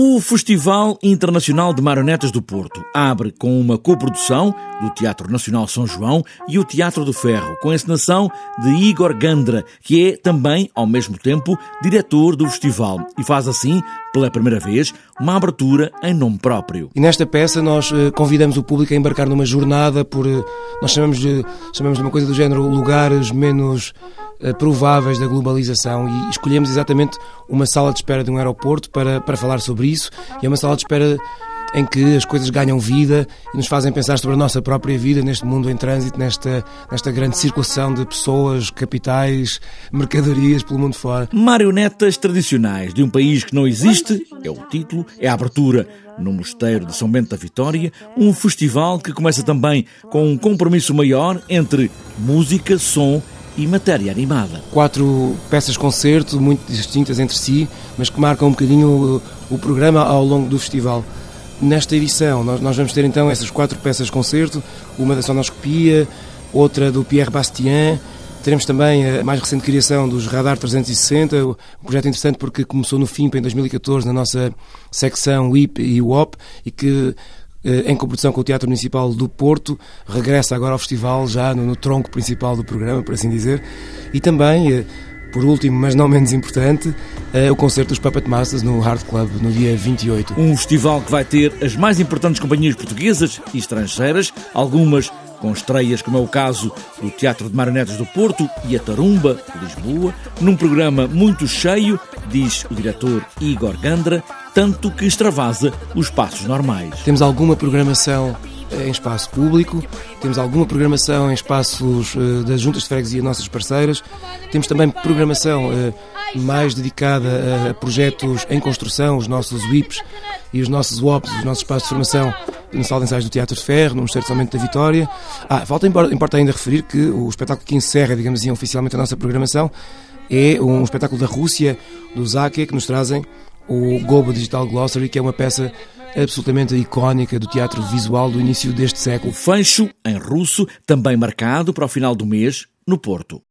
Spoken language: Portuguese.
O Festival Internacional de Marionetas do Porto abre com uma coprodução do Teatro Nacional São João e o Teatro do Ferro, com a encenação de Igor Gandra, que é também, ao mesmo tempo, diretor do festival e faz assim, pela primeira vez, uma abertura em nome próprio. E nesta peça nós eh, convidamos o público a embarcar numa jornada por, eh, nós chamamos de, chamamos de uma coisa do género lugares menos prováveis da globalização e escolhemos exatamente uma sala de espera de um aeroporto para, para falar sobre isso e é uma sala de espera em que as coisas ganham vida e nos fazem pensar sobre a nossa própria vida neste mundo em trânsito, nesta, nesta grande circulação de pessoas, capitais, mercadorias pelo mundo fora. Marionetas tradicionais de um país que não existe, é o título, é a abertura no Mosteiro de São Bento da Vitória, um festival que começa também com um compromisso maior entre música, som matéria animada. Quatro peças-concerto, muito distintas entre si, mas que marcam um bocadinho o, o programa ao longo do festival. Nesta edição, nós, nós vamos ter então essas quatro peças-concerto, uma da sonoscopia, outra do Pierre Bastien, Teremos também a mais recente criação dos Radar 360, um projeto interessante porque começou no FIMP em 2014, na nossa secção WIP e WOP, e que em coprodução com o Teatro Municipal do Porto, regressa agora ao festival já no, no tronco principal do programa, por assim dizer, e também, eh, por último, mas não menos importante, eh, o concerto dos Puppet Masters no Hard Club no dia 28. Um festival que vai ter as mais importantes companhias portuguesas e estrangeiras, algumas com estreias como é o caso do Teatro de Marionetas do Porto e a Tarumba, de Lisboa, num programa muito cheio, diz o diretor Igor Gandra, tanto que extravasa os passos normais. Temos alguma programação em espaço público, temos alguma programação em espaços uh, das juntas de freguesia, nossas parceiras, temos também programação uh, mais dedicada a projetos em construção, os nossos WIPs e os nossos WOPs, os nossos espaços de formação na sala de ensaios do Teatro de Ferro, no Mosteiro de São da Vitória. Ah, falta, importa ainda referir que o espetáculo que encerra, digamos assim, oficialmente a nossa programação é um espetáculo da Rússia, do Zake, que nos trazem o Globo Digital Glossary, que é uma peça absolutamente icónica do teatro visual do início deste século. O Fancho, em russo, também marcado para o final do mês, no Porto.